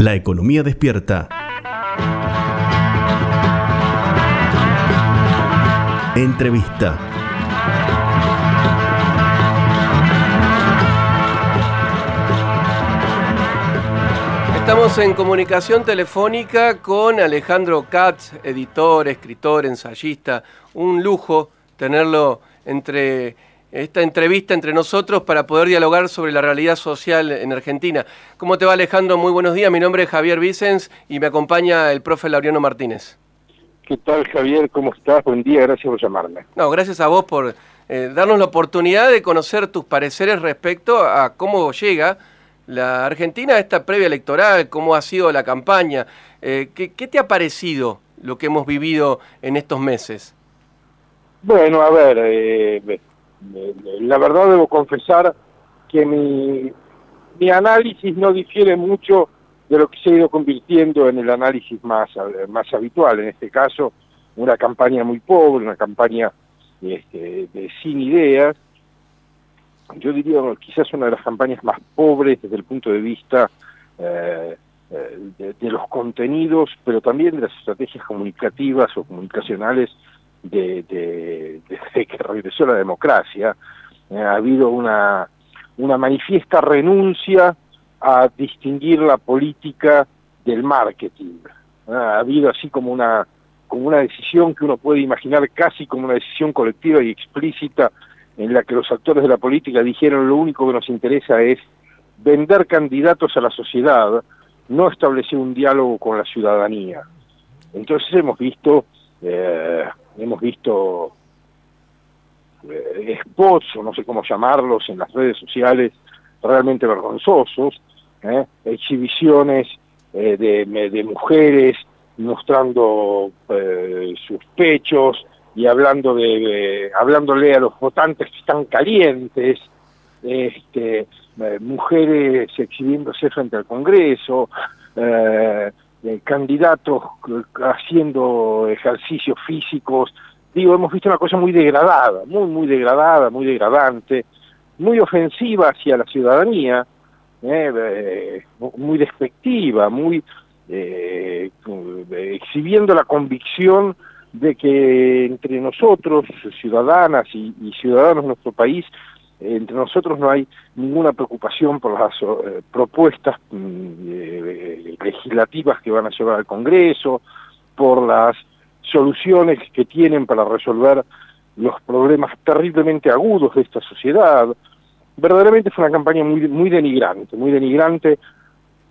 La economía despierta. Entrevista. Estamos en comunicación telefónica con Alejandro Katz, editor, escritor, ensayista. Un lujo tenerlo entre esta entrevista entre nosotros para poder dialogar sobre la realidad social en Argentina. ¿Cómo te va Alejandro? Muy buenos días. Mi nombre es Javier Vicens y me acompaña el profe Laureano Martínez. ¿Qué tal Javier? ¿Cómo estás? Buen día, gracias por llamarme. No, gracias a vos por eh, darnos la oportunidad de conocer tus pareceres respecto a cómo llega la Argentina a esta previa electoral, cómo ha sido la campaña. Eh, ¿qué, ¿Qué te ha parecido lo que hemos vivido en estos meses? Bueno, a ver, eh, la verdad debo confesar que mi, mi análisis no difiere mucho de lo que se ha ido convirtiendo en el análisis más, más habitual, en este caso una campaña muy pobre, una campaña este, de, sin ideas, yo diría quizás una de las campañas más pobres desde el punto de vista eh, eh, de, los contenidos, pero también de las estrategias comunicativas o comunicacionales de, de, que regresó la democracia, eh, ha habido una, una manifiesta renuncia a distinguir la política del marketing. Eh, ha habido así como una, como una decisión que uno puede imaginar casi como una decisión colectiva y explícita en la que los actores de la política dijeron lo único que nos interesa es vender candidatos a la sociedad, no establecer un diálogo con la ciudadanía. Entonces hemos visto eh, hemos visto eh, spots, o no sé cómo llamarlos, en las redes sociales realmente vergonzosos, ¿eh? exhibiciones eh, de, mujeres mostrando sus pechos y hablando de, hablándole a los votantes que están calientes, este, mujeres exhibiéndose frente al Congreso, candidatos haciendo ejercicios físicos. Digo, hemos visto una cosa muy degradada, muy, muy degradada, muy degradante, muy ofensiva hacia la ciudadanía, eh, eh, muy despectiva, muy eh, exhibiendo la convicción de que entre nosotros, ciudadanas y ciudadanos de nuestro país, entre nosotros no hay ninguna preocupación por las eh, propuestas mm, eh, legislativas que van a llevar al Congreso, por las soluciones que tienen para resolver los problemas terriblemente agudos de esta sociedad. Verdaderamente fue una campaña muy, muy denigrante, muy denigrante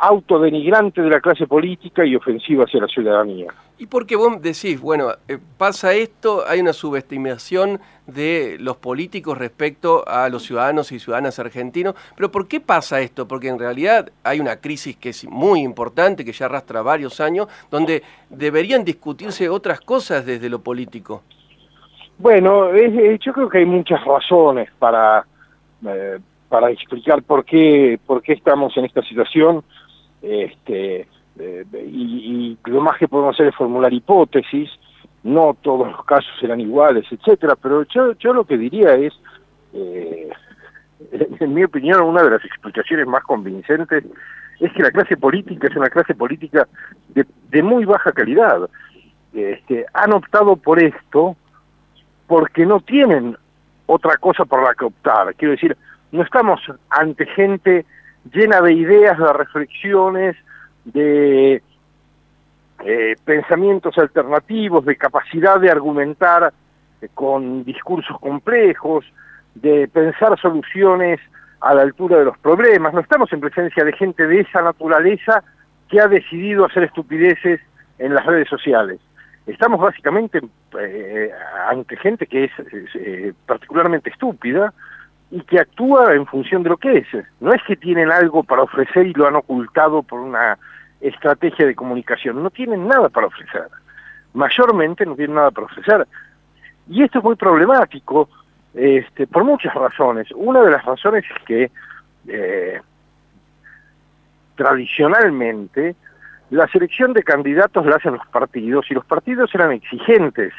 autodenigrante de la clase política y ofensiva hacia la ciudadanía. ¿Y por qué vos decís, bueno, eh, pasa esto, hay una subestimación de los políticos respecto a los ciudadanos y ciudadanas argentinos, pero ¿por qué pasa esto? Porque en realidad hay una crisis que es muy importante, que ya arrastra varios años, donde deberían discutirse otras cosas desde lo político. Bueno, yo creo que hay muchas razones para, eh, para explicar por qué, por qué estamos en esta situación este, y, lo más que podemos hacer es formular hipótesis, no todos los casos serán iguales, etcétera, pero yo, yo lo que diría es, eh, en mi opinión, una de las explicaciones más convincentes es que la clase política es una clase política de, de muy baja calidad. Este, han optado por esto porque no tienen otra cosa por la que optar. Quiero decir, no estamos ante gente llena de ideas, de reflexiones, de eh, pensamientos alternativos, de capacidad de argumentar eh, con discursos complejos, de pensar soluciones a la altura de los problemas. No estamos en presencia de gente de esa naturaleza que ha decidido hacer estupideces en las redes sociales. Estamos básicamente eh, ante gente que es particularmente estúpida, y que actúa en función de lo que es. No es que tienen algo para ofrecer y lo han ocultado por una estrategia de comunicación, no tienen nada para ofrecer. Mayormente no tienen nada para ofrecer. Y esto es muy problemático este, por muchas razones. Una de las razones es que eh, tradicionalmente la selección de candidatos la hacen los partidos y los partidos eran exigentes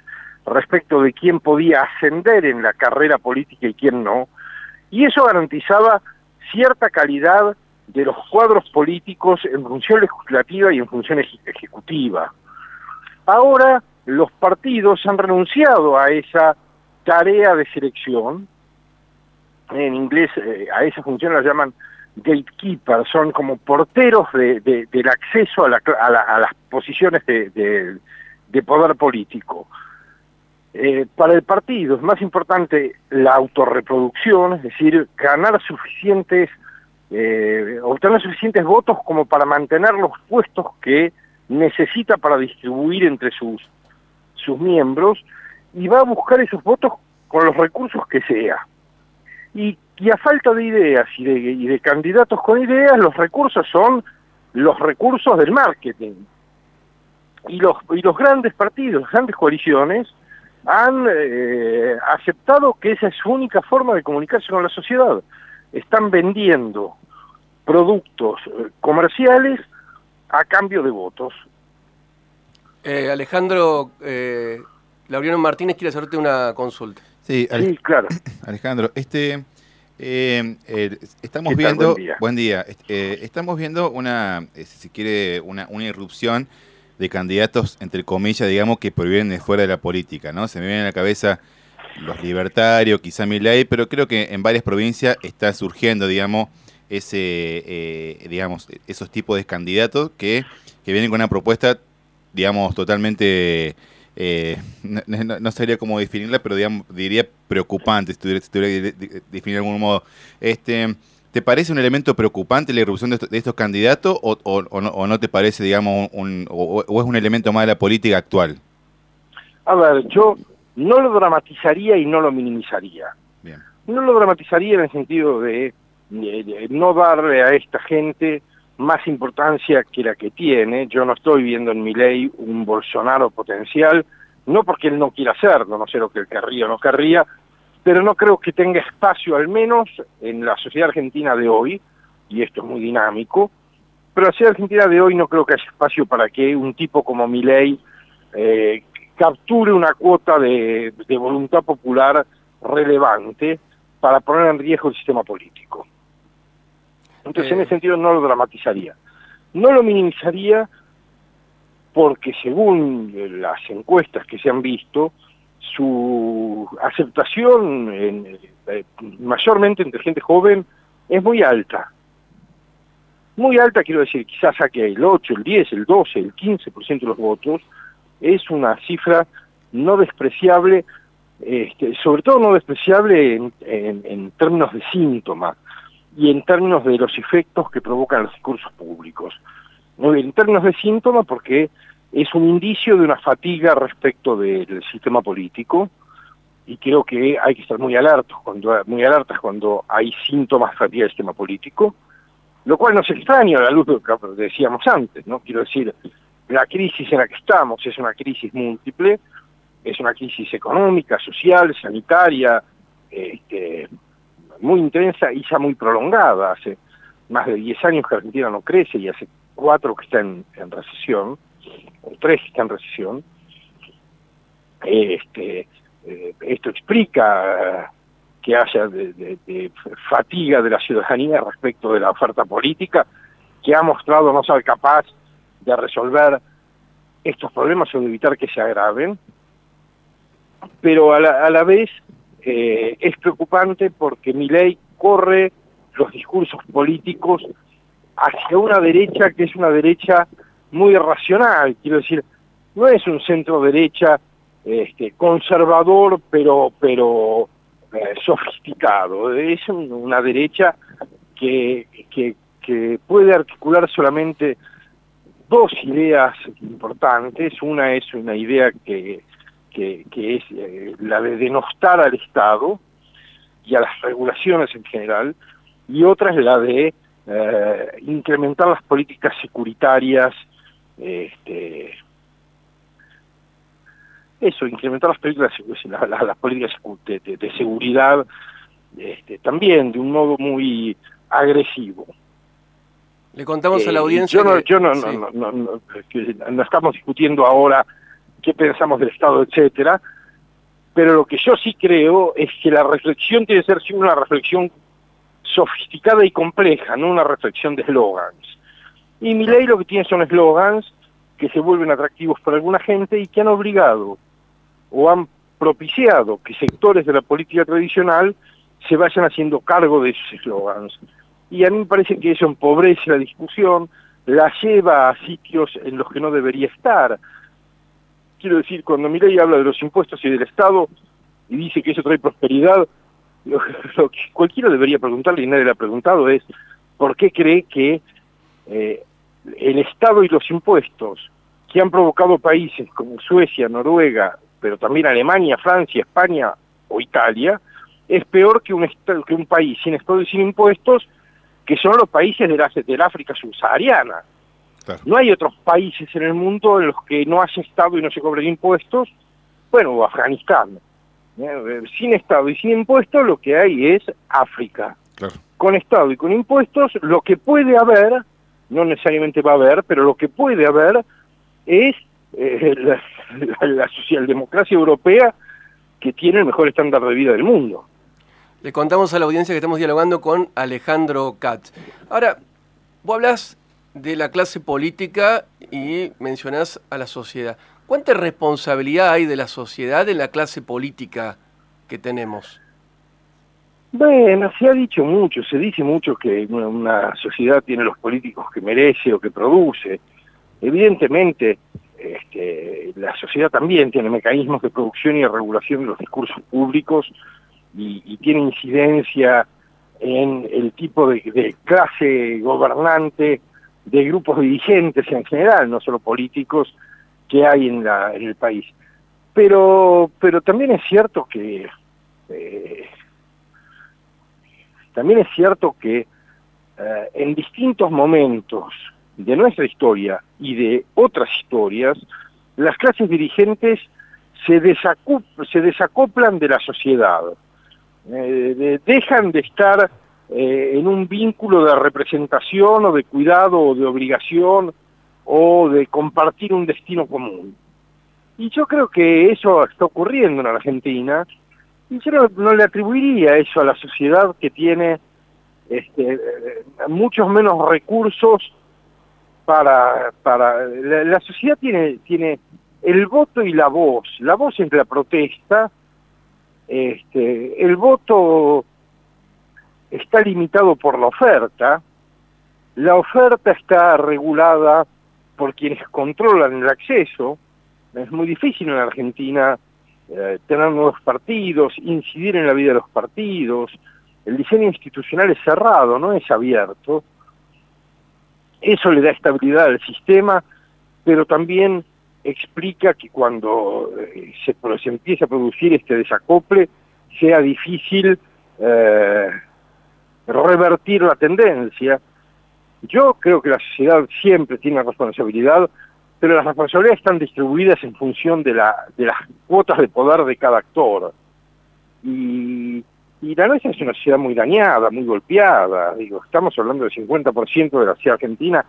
respecto de quién podía ascender en la carrera política y quién no, y eso garantizaba cierta calidad de los cuadros políticos en función legislativa y en función ejecutiva. Ahora los partidos han renunciado a esa tarea de selección, en inglés eh, a esa función la llaman gatekeepers, son como porteros del acceso a, las posiciones de, poder político. Eh, para el partido es más importante la autorreproducción, es decir, ganar suficientes, eh, obtener suficientes votos como para mantener los puestos que necesita para distribuir entre sus, sus miembros y va a buscar esos votos con los recursos que sea. Y, a falta de ideas y de, y de candidatos con ideas, los recursos son los recursos del marketing. Y los, y los grandes partidos, las grandes coaliciones, han eh, aceptado que esa es su única forma de comunicarse con la sociedad. Están vendiendo productos eh, comerciales a cambio de votos. Eh, Alejandro, eh, Laureano Martínez quiere hacerte una consulta. Sí, claro. Alejandro, este, eh, estamos viendo, buen día, estamos viendo una, si quiere, una, una irrupción de candidatos, entre comillas, digamos, que provienen de fuera de la política, ¿no? Se me viene a la cabeza los libertarios, quizá Milei, pero creo que en varias provincias está surgiendo, digamos, ese, digamos, esos tipos de candidatos que, que vienen con una propuesta digamos, totalmente, eh, no, sabría cómo definirla, pero digamos, diría preocupante, si tuviera, que definir de algún modo. Este, ¿Te parece un elemento preocupante la irrupción de, estos, candidatos o, o, no, te parece, digamos, un, o, es un elemento más de la política actual? A ver, yo no lo dramatizaría y no lo minimizaría. No lo dramatizaría en el sentido de no darle a esta gente más importancia que la que tiene. Yo no estoy viendo en mi ley un Bolsonaro potencial, no porque él no quiera hacerlo, no sé lo que él querría o no querría, pero no creo que tenga espacio, al menos en la sociedad argentina de hoy, y esto es muy dinámico, pero la sociedad argentina de hoy no creo que haya espacio para que un tipo como Milei eh, capture una cuota de voluntad popular relevante para poner en riesgo el sistema político. Entonces, en ese sentido no lo dramatizaría. No lo minimizaría porque según las encuestas que se han visto, su aceptación eh, mayormente entre gente joven es muy alta. Muy alta, quiero decir, quizás saque el 8, el 10, el 12, el 15% de los votos, es una cifra no despreciable, este, sobre todo no despreciable en, en términos de síntomas y en términos de los efectos que provocan los discursos públicos. En términos de síntomas, porque es un indicio de una fatiga respecto del sistema político, y creo que hay que estar muy alertos cuando muy alertas cuando hay síntomas de fatiga del sistema político, lo cual no es extraño a la luz de lo que decíamos antes, ¿no? Quiero decir, la crisis en la que estamos es una crisis múltiple, es una crisis económica, social, sanitaria, este, muy intensa y ya muy prolongada. Hace más de 10 años que Argentina no crece y hace cuatro que está en, recesión, tres está en recesión. Este, eh, esto explica que haya fatiga de la ciudadanía respecto de la oferta política, que ha mostrado no ser capaz de resolver estos problemas o de evitar que se agraven, pero a la, a la vez eh, es preocupante porque mi ley corre los discursos políticos hacia una derecha que es una derecha muy irracional, quiero decir, no es un centro derecha este, conservador pero pero eh, sofisticado, es una derecha que, que, que puede articular solamente dos ideas importantes, una es una idea que que, es eh, la de denostar al Estado y a las regulaciones en general, y otra es la de eh, incrementar las políticas securitarias, este, eso, incrementar las políticas, las, políticas de, seguridad este, también de un modo muy agresivo. Le contamos a la eh, audiencia. Yo, no, no, no, no, estamos discutiendo ahora qué pensamos del Estado, etcétera, pero lo que yo sí creo es que la reflexión tiene que ser una reflexión sofisticada y compleja, no una reflexión de eslogans. Y mi ley lo que tiene son eslogans que se vuelven atractivos para alguna gente y que han obligado o han propiciado que sectores de la política tradicional se vayan haciendo cargo de esos eslogans. Y a mí me parece que eso empobrece la discusión, la lleva a sitios en los que no debería estar. Quiero decir, cuando Milei habla de los impuestos y del Estado y dice que eso trae prosperidad, lo, que cualquiera debería preguntarle y nadie le ha preguntado es ¿por qué cree que eh, el Estado y los impuestos que han provocado países como Suecia, Noruega, pero también Alemania, Francia, España o Italia, es peor que un, que un país sin Estado y sin impuestos que son los países de la, del África subsahariana. No hay otros países en el mundo en los que no haya Estado y no se cobren impuestos. Bueno, Afganistán. ¿eh? Sin Estado y sin impuestos lo que hay es África. Con Estado y con impuestos lo que puede haber, no necesariamente va a haber, pero lo que puede haber es eh, la socialdemocracia europea que tiene el mejor estándar de vida del mundo. Le contamos a la audiencia que estamos dialogando con Alejandro Katz. Ahora, vos hablas de la clase política y mencionás a la sociedad. ¿Cuánta responsabilidad hay de la sociedad en la clase política que tenemos? Bueno, se ha dicho mucho, se dice mucho que una sociedad tiene los políticos que merece o que produce. Evidentemente, este, la sociedad también tiene mecanismos de producción y de regulación de los discursos públicos y, tiene incidencia en el tipo de, clase gobernante, de grupos dirigentes en general, no solo políticos, que hay en, la, en el país. Pero, pero también es cierto que eh, también es cierto que eh, en distintos momentos de nuestra historia y de otras historias, las clases dirigentes se, desacoplan de la sociedad. Eh, dejan de estar eh, en un vínculo de representación o de cuidado o de obligación o de compartir un destino común. Y yo creo que eso está ocurriendo en Argentina yo no, le atribuiría eso a la sociedad que tiene este, muchos menos recursos para... para la, la sociedad tiene, tiene el voto y la voz. La voz es la protesta, este, el voto está limitado por la oferta, la oferta está regulada por quienes controlan el acceso, es muy difícil en Argentina eh, tener nuevos partidos, incidir en la vida de los partidos, el diseño institucional es cerrado, no es abierto, eso le da estabilidad al sistema, pero también explica que cuando eh, se, se, empieza a producir este desacople sea difícil eh, revertir la tendencia. Yo creo que la sociedad siempre tiene responsabilidad, pero las responsabilidades están distribuidas en función de, la, de las cuotas de poder de cada actor. Y, la nuestra es una sociedad muy dañada, muy golpeada. Digo, estamos hablando del 50% de la sociedad argentina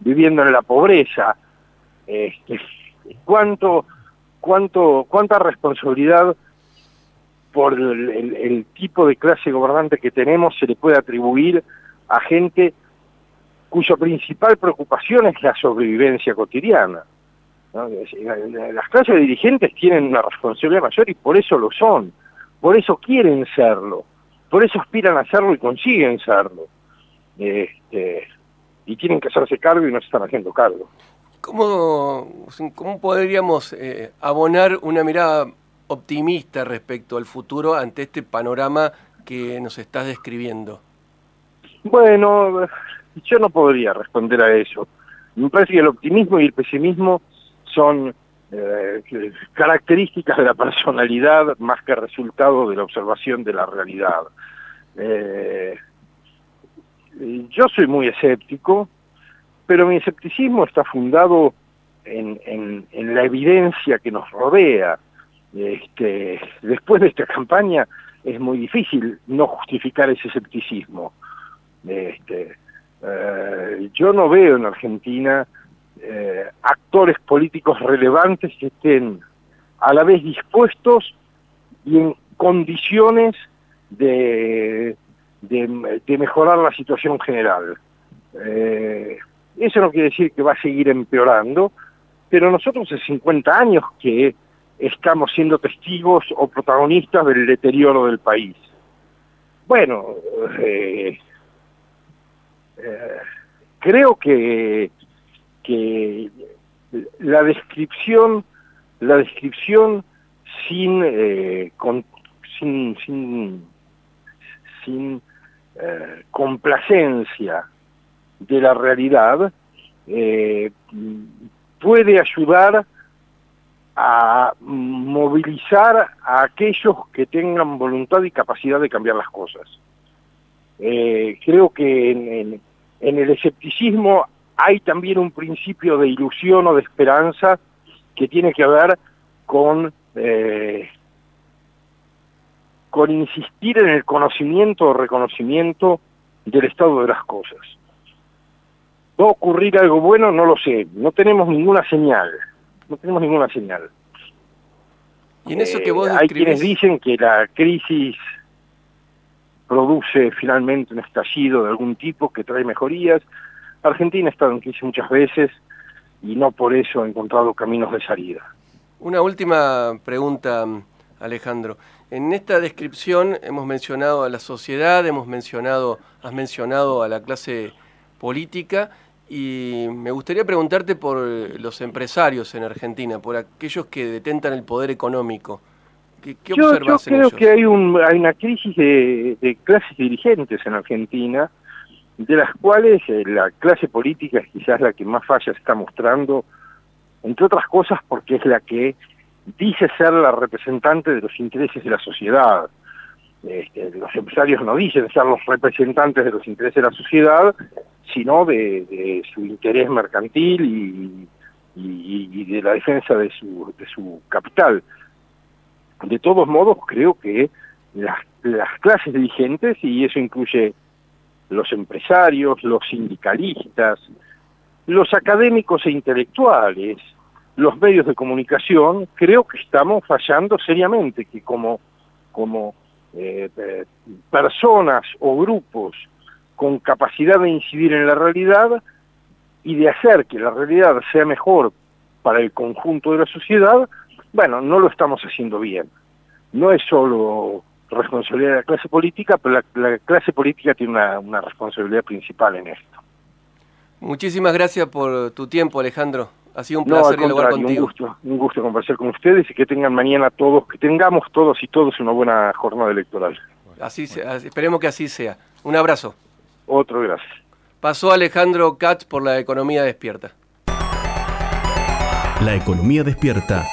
viviendo en la pobreza. Este, cuánto, cuánto, cuánta responsabilidad por el, tipo de clase gobernante que tenemos se le puede atribuir a gente cuya principal preocupación es la sobrevivencia cotidiana. Las clases dirigentes tienen una responsabilidad mayor y por eso lo son, por eso quieren serlo, por eso aspiran a serlo y consiguen serlo. Este, y tienen que hacerse cargo y no se están haciendo cargo. ¿Cómo, cómo podríamos eh, abonar una mirada optimista respecto al futuro ante este panorama que nos estás describiendo? Bueno, yo no podría responder a eso. Me parece que el optimismo y el pesimismo son eh, características de la personalidad más que resultado de la observación de la realidad. Eh, yo soy muy escéptico, pero mi escepticismo está fundado en, la evidencia que nos rodea. Este, después de esta campaña es muy difícil no justificar ese escepticismo. Este, eh, yo no veo en Argentina eh, actores políticos relevantes que estén a la vez dispuestos y en condiciones de, de, mejorar la situación general. Eh, eso no quiere decir que va a seguir empeorando, pero nosotros hace 50 años que estamos siendo testigos o protagonistas del deterioro del país. Bueno, eh, creo que, que la descripción, la descripción sin, eh, sin, sin, sin complacencia de la realidad puede ayudar a movilizar a aquellos que tengan voluntad y capacidad de cambiar las cosas. Eh, creo que en, el escepticismo hay también un principio de ilusión o de esperanza que tiene que ver con, eh, con insistir en el conocimiento o reconocimiento del estado de las cosas. ¿Va a ocurrir algo bueno? No lo sé. No tenemos ninguna señal no tenemos ninguna señal. Y en eso que vos eh, Hay quienes dicen que la crisis produce finalmente un estallido de algún tipo que trae mejorías. Argentina ha estado en crisis muchas veces y no por eso ha encontrado caminos de salida. Una última pregunta, Alejandro. En esta descripción hemos mencionado a la sociedad, hemos mencionado, has mencionado a la clase política y me gustaría preguntarte por los empresarios en Argentina, por aquellos que detentan el poder económico. ¿Qué, qué yo, yo creo que hay, un, hay una crisis de, clases dirigentes en Argentina, de las cuales eh, la clase política es quizás la que más falla está mostrando, entre otras cosas porque es la que dice ser la representante de los intereses de la sociedad. Este, los empresarios no dicen ser los representantes de los intereses de la sociedad, sino de, su interés mercantil y, de la defensa de su, de su capital. De todos modos, creo que las, las clases dirigentes, y eso incluye los empresarios, los sindicalistas, los académicos e intelectuales, los medios de comunicación, creo que estamos fallando seriamente, que como, como eh, personas o grupos con capacidad de incidir en la realidad y de hacer que la realidad sea mejor para el conjunto de la sociedad, bueno, no lo estamos haciendo bien. No es solo responsabilidad de la clase política, pero la, clase política tiene una, una responsabilidad principal en esto. Muchísimas gracias por tu tiempo, Alejandro. Ha sido un placer dialogar contigo. Un gusto, un gusto conversar con ustedes y que tengan mañana todos, que tengamos todos y todos una buena jornada electoral. Así sea, esperemos que así sea. Un abrazo. Otro gracias. Pasó Alejandro Katz por la economía despierta. La economía despierta